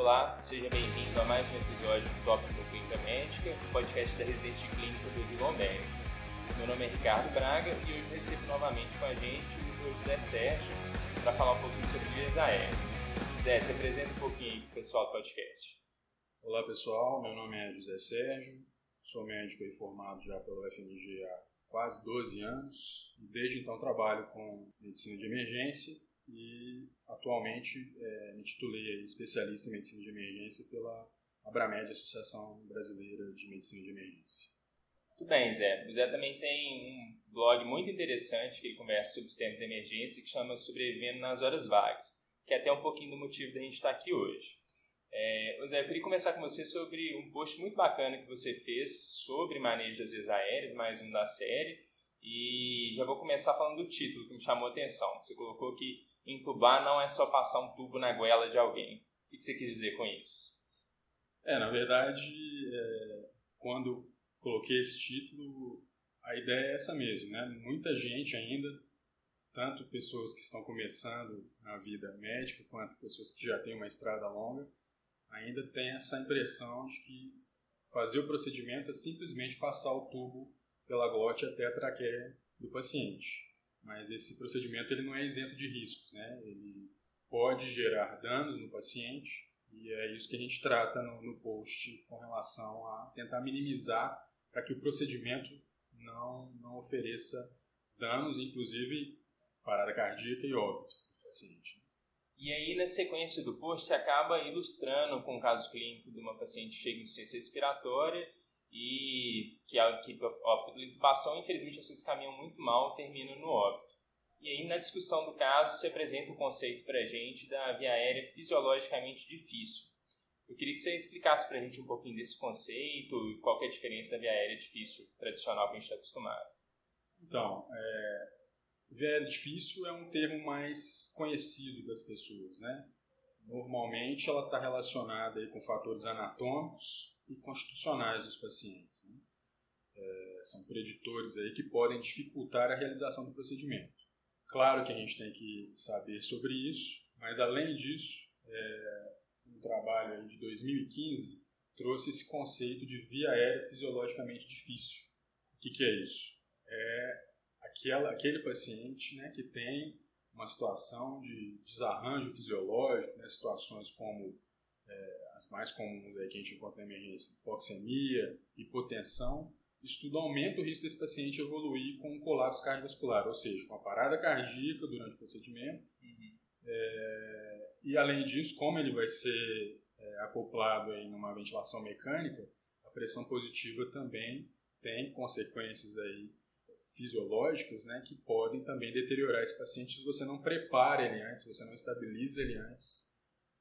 Olá, seja bem-vindo a mais um episódio do Tópicos da Clínica Médica, podcast da residência de clínica do Edilon Médicos. Meu nome é Ricardo Braga e hoje recebo novamente com a gente o José Sérgio para falar um pouquinho sobre vias aéreas. Zé, se apresenta um pouquinho aí para o pessoal do podcast. Olá pessoal, meu nome é José Sérgio, sou médico e formado já pelo FMG há quase 12 anos desde então trabalho com medicina de emergência e atualmente é, me titulei especialista em medicina de emergência pela Abramed, Associação Brasileira de Medicina de Emergência. Tudo bem, Zé. O Zé também tem um blog muito interessante que ele conversa sobre os tempos de emergência que chama Sobrevivendo nas Horas Vagas, que é até um pouquinho do motivo da gente estar aqui hoje. É, Zé, eu queria começar com você sobre um post muito bacana que você fez sobre manejo das vias aéreas, mais um da série, e já vou começar falando do título que me chamou a atenção. Você colocou que entubar não é só passar um tubo na goela de alguém. O que você quis dizer com isso? É, na verdade, é, quando coloquei esse título, a ideia é essa mesmo, né? Muita gente ainda, tanto pessoas que estão começando na vida médica, quanto pessoas que já têm uma estrada longa, ainda tem essa impressão de que fazer o procedimento é simplesmente passar o tubo pela glote até a traqueia do paciente. Mas esse procedimento ele não é isento de riscos, né? Ele pode gerar danos no paciente e é isso que a gente trata no, no post com relação a tentar minimizar para que o procedimento não, não ofereça danos, inclusive parada cardíaca e óbito do paciente. E aí, na sequência do post, você acaba ilustrando com o caso clínico de uma paciente que chega em insuficiência respiratória e que, que opta pela intubação, infelizmente as coisas caminham muito mal e terminam no óbito. E aí, na discussão do caso, se apresenta o conceito para a gente da via aérea fisiologicamente difícil. Eu queria que você explicasse para a gente um pouquinho desse conceito e qual é a diferença da via aérea difícil tradicional que a gente está acostumado. Então, é, via aérea difícil é um termo mais conhecido das pessoas, né? Normalmente ela está relacionada aí com fatores anatômicos e constitucionais dos pacientes. Né? É, são preditores aí que podem dificultar a realização do procedimento. Claro que a gente tem que saber sobre isso, mas além disso, é, um trabalho de 2015 trouxe esse conceito de via aérea fisiologicamente difícil. O que, que é isso? É aquela, aquele paciente né, que tem uma situação de desarranjo fisiológico, né, situações como é, as mais comuns aí que a gente encontra na emergência, hipoxemia, hipotensão, isso tudo aumenta o risco desse paciente evoluir com um colapso cardiovascular, ou seja, com a parada cardíaca durante o procedimento. Uhum. É, e além disso, como ele vai ser é, acoplado aí numa ventilação mecânica, a pressão positiva também tem consequências aí fisiológicas né, que podem também deteriorar esse paciente se você não prepara ele antes, se você não estabiliza ele antes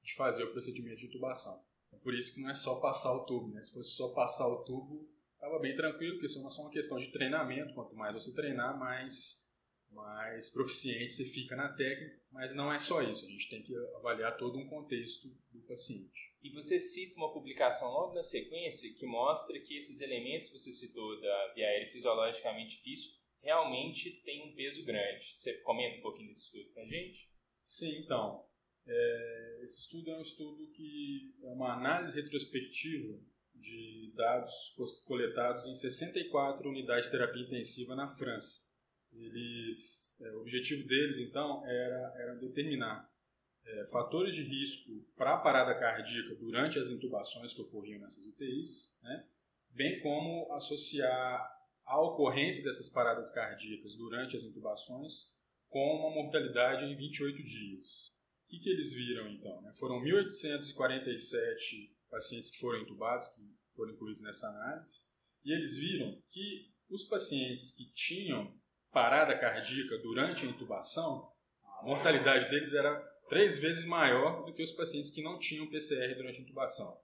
de fazer o procedimento de intubação. É por isso que não é só passar o tubo. Né? Se fosse só passar o tubo, estava bem tranquilo, porque isso é só uma questão de treinamento. Quanto mais você treinar, mais, mais proficiente você fica na técnica. Mas não é só isso. A gente tem que avaliar todo um contexto do paciente. E você cita uma publicação logo na sequência que mostra que esses elementos que você citou da via aérea fisiologicamente difícil realmente têm um peso grande. Você comenta um pouquinho desse estudo com a gente? Sim, então. É, esse estudo é um estudo que é uma análise retrospectiva de dados coletados em 64 unidades de terapia intensiva na França. Eles, é, o objetivo deles, então, era, era determinar é, fatores de risco para a parada cardíaca durante as intubações que ocorriam nessas UTIs, né, bem como associar a ocorrência dessas paradas cardíacas durante as intubações com uma mortalidade em 28 dias que, que eles viram então? Né? Foram 1.847 pacientes que foram intubados, que foram incluídos nessa análise, e eles viram que os pacientes que tinham parada cardíaca durante a intubação, a mortalidade deles era três vezes maior do que os pacientes que não tinham PCR durante a intubação.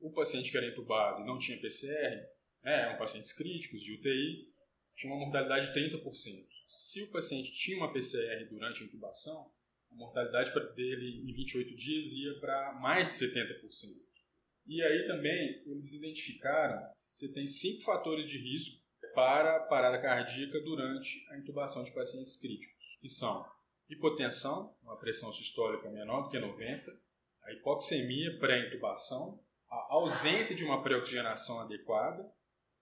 O, paciente que era intubado e não tinha PCR, né, eram pacientes críticos de UTI, tinha uma mortalidade de 30%. Se o paciente tinha uma PCR durante a intubação, a mortalidade dele em 28 dias ia para mais de 70%. E aí também eles identificaram que você tem cinco fatores de risco para parada cardíaca durante a intubação de pacientes críticos, que são hipotensão, uma pressão sistólica menor do que 90, a hipoxemia pré-intubação, a ausência de uma pré-oxigenação adequada,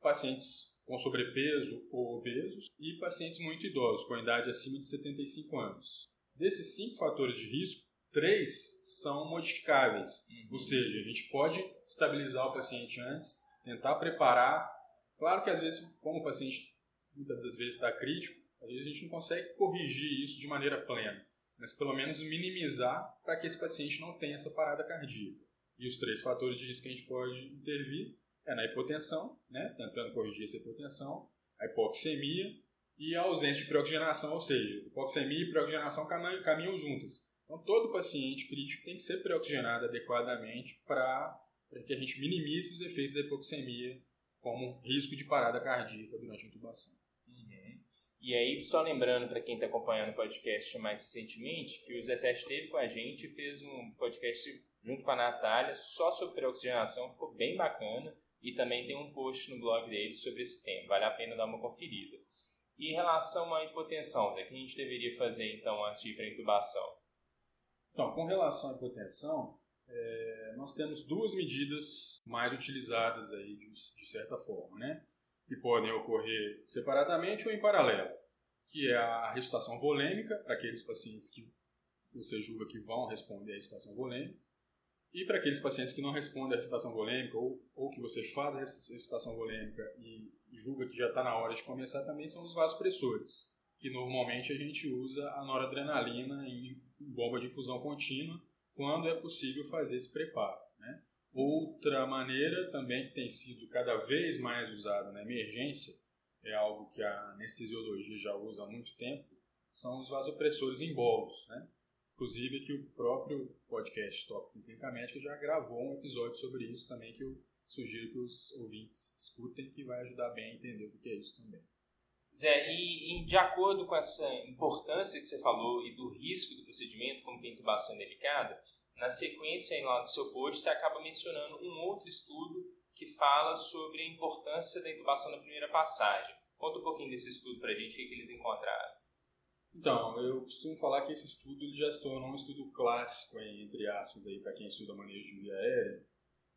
pacientes com sobrepeso ou obesos e pacientes muito idosos, com idade acima de 75 anos. Desses cinco fatores de risco, três são modificáveis, uhum. ou seja, a gente pode estabilizar o paciente antes, tentar preparar. Claro que às vezes, como o paciente muitas das vezes está crítico, às vezes a gente não consegue corrigir isso de maneira plena, mas pelo menos minimizar para que esse paciente não tenha essa parada cardíaca. E os três fatores de risco que a gente pode intervir é na hipotensão, né, tentando corrigir essa hipotensão, a hipoxemia e a ausência de preoxigenação, ou seja, hipoxemia e preoxigenação caminham juntas. Então, todo paciente crítico tem que ser preoxigenado adequadamente para que a gente minimize os efeitos da hipoxemia, como risco de parada cardíaca durante a intubação. Uhum. E aí, só lembrando para quem está acompanhando o podcast mais recentemente, que o Zé Sérgio esteve com a gente e fez um podcast junto com a Natália só sobre preoxigenação, ficou bem bacana. E também tem um post no blog dele sobre esse tema, vale a pena dar uma conferida. E em relação à hipotensão, Zé, o que a gente deveria fazer então antes de ir para a intubação? Então, com relação à hipotensão, é, nós temos duas medidas mais utilizadas aí de, de, certa forma, né? Que podem ocorrer separadamente ou em paralelo, que é a ressuscitação volêmica para aqueles pacientes que você julga que vão responder à ressuscitação volêmica e para aqueles pacientes que não respondem à ressuscitação volêmica ou, ou que você faz a ressuscitação volêmica e julga que já está na hora de começar também são os vasopressores, que normalmente a gente usa a noradrenalina em bomba de infusão contínua quando é possível fazer esse preparo. Né? Outra maneira também que tem sido cada vez mais usada na emergência, é algo que a anestesiologia já usa há muito tempo, são os vasopressores em bolos. Né? Inclusive que o próprio podcast Tópicos em Clínica Médica já gravou um episódio sobre isso também que eu sugiro que os ouvintes escutem que vai ajudar bem a entender o que é isso também. Zé, e, e, de acordo com essa importância que você falou e do risco do procedimento, como a intubação delicada, na sequência lá do seu post você acaba mencionando um outro estudo que fala sobre a importância da intubação na primeira passagem. Conta um pouquinho desse estudo para a gente, o que eles encontraram. Então, eu costumo falar que esse estudo ele já se tornou um estudo clássico, entre aspas, para quem estuda manejo de via aérea,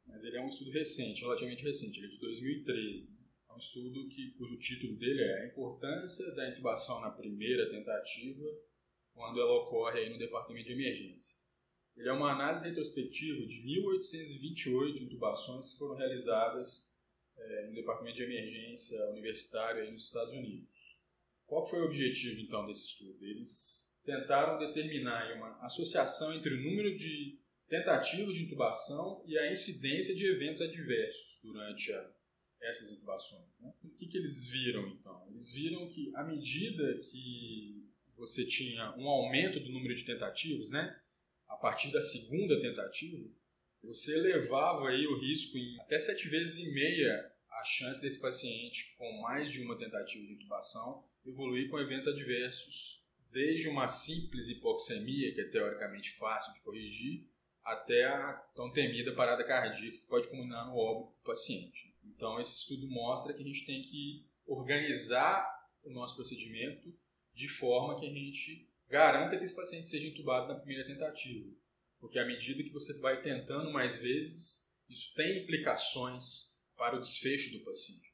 mas ele é um estudo recente, relativamente recente, ele é de 2013. É um estudo que, cujo título dele é A Importância da Intubação na Primeira Tentativa quando ela ocorre aí no Departamento de Emergência. Ele é uma análise retrospectiva de 1.828 intubações que foram realizadas é, no Departamento de Emergência Universitário aí nos Estados Unidos. Qual foi o objetivo, então, desse estudo? Eles tentaram determinar uma associação entre o número de tentativas de intubação e a incidência de eventos adversos durante a essas intubações. Né? O que, que eles viram então? Eles viram que à medida que você tinha um aumento do número de tentativas, né, a partir da segunda tentativa, você elevava aí o risco em até sete vezes e meia a chance desse paciente com mais de uma tentativa de intubação evoluir com eventos adversos, desde uma simples hipoxemia, que é teoricamente fácil de corrigir, até a tão temida parada cardíaca que pode culminar no óbito do paciente. Então, esse estudo mostra que a gente tem que organizar o nosso procedimento de forma que a gente garanta que esse paciente seja entubado na primeira tentativa. Porque à medida que você vai tentando mais vezes, isso tem implicações para o desfecho do paciente.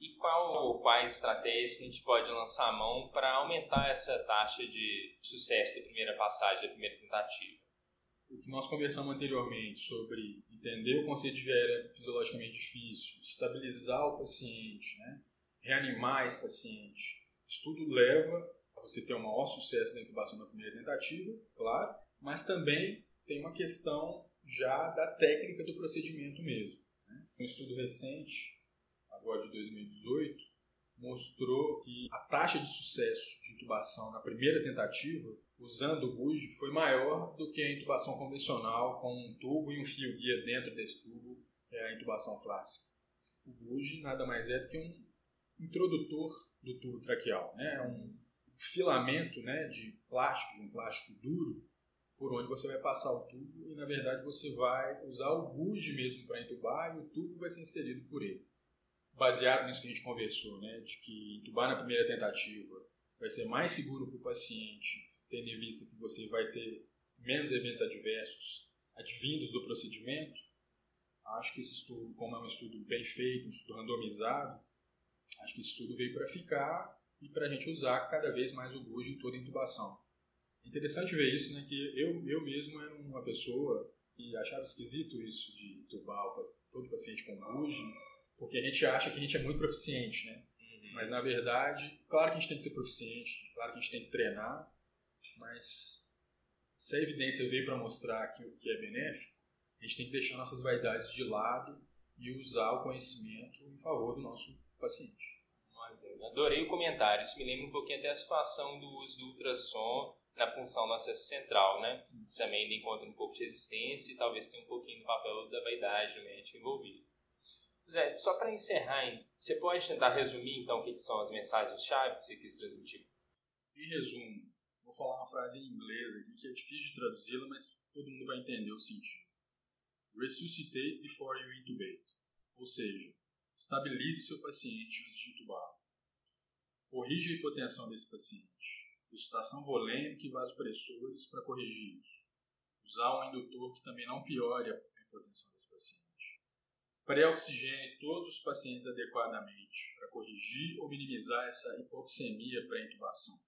E qual, quais estratégias que a gente pode lançar a mão para aumentar essa taxa de sucesso da primeira passagem, da primeira tentativa? o que nós conversamos anteriormente sobre entender o conceito de viária fisiologicamente difícil, estabilizar o paciente, né? reanimar esse paciente, isso tudo leva a você ter um maior sucesso na intubação na primeira tentativa, claro, mas também tem uma questão já da técnica do procedimento mesmo. Um estudo recente, agora de 2018, mostrou que a taxa de sucesso de intubação na primeira tentativa usando o BUG foi maior do que a intubação convencional com um tubo e um fio guia dentro desse tubo, que é a intubação clássica. O BUG nada mais é do que um introdutor do tubo traqueal, né? É um filamento né, de plástico, de um plástico duro, por onde você vai passar o tubo e, na verdade, você vai usar o BUG mesmo para intubar e o tubo vai ser inserido por ele. Baseado nisso que a gente conversou, né, de que intubar na primeira tentativa vai ser mais seguro para o paciente tendo em vista que você vai ter menos eventos adversos advindos do procedimento. Acho que esse estudo, como é um estudo bem feito, um estudo randomizado, acho que esse estudo veio para ficar e para a gente usar cada vez mais o GUJ em toda a intubação. Interessante ver isso, né, que eu, eu mesmo era uma pessoa que achava esquisito isso de intubar todo paciente com GUJ, porque a gente acha que a gente é muito proficiente, né? Uhum. Mas na verdade, claro que a gente tem que ser proficiente, claro que a gente tem que treinar, mas se a evidência veio para mostrar que o que é benéfico, a gente tem que deixar nossas vaidades de lado e usar o conhecimento em favor do nosso paciente. Mas eu adorei o comentário. Isso me lembra um pouquinho até a situação do uso do ultrassom na punção do acesso central, né? Também ele encontra um pouco de resistência e talvez tenha um pouquinho do papel da vaidade do médico envolvido. Zé, só para encerrar, hein, você pode tentar resumir então o que são as mensagens-chave que você quis transmitir? Em resumo, vou falar uma frase em inglês aqui que é difícil de traduzi-la, mas todo mundo vai entender o sentido. Resuscitate before you intubate, ou seja, estabilize seu paciente antes de intubá-lo. Corrija a hipotensão desse paciente. Estação volêmica e vasopressores para corrigir isso. Usar um indutor que também não piore a hipotensão desse paciente. Pré-oxigene todos os pacientes adequadamente para corrigir ou minimizar essa hipoxemia pré-intubação.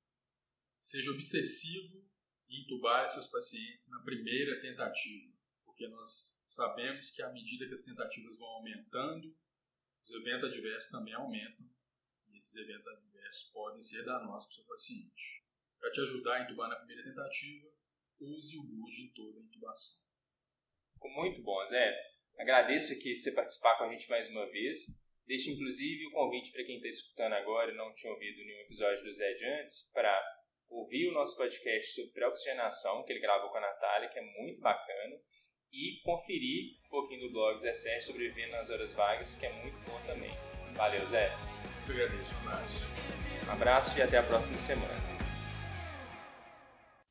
Seja obsessivo em intubar seus pacientes na primeira tentativa, porque nós sabemos que à medida que as tentativas vão aumentando, os eventos adversos também aumentam e esses eventos adversos podem ser danosos para o seu paciente. Para te ajudar a intubar na primeira tentativa, use o GUD em toda a intubação. Ficou muito bom, Zé. Agradeço aqui você participar com a gente mais uma vez. Deixo inclusive o convite para quem está escutando agora e não tinha ouvido nenhum episódio do Zé de antes, para ouvir o nosso podcast sobre pré-oxigenação, que ele gravou com a Natália, que é muito bacana, e conferir um pouquinho do blog Zé Sérgio Sobrevivendo nas Horas Vagas, que é muito bom também. Valeu, Zé. Eu agradeço. Um abraço. Um abraço e até a próxima semana.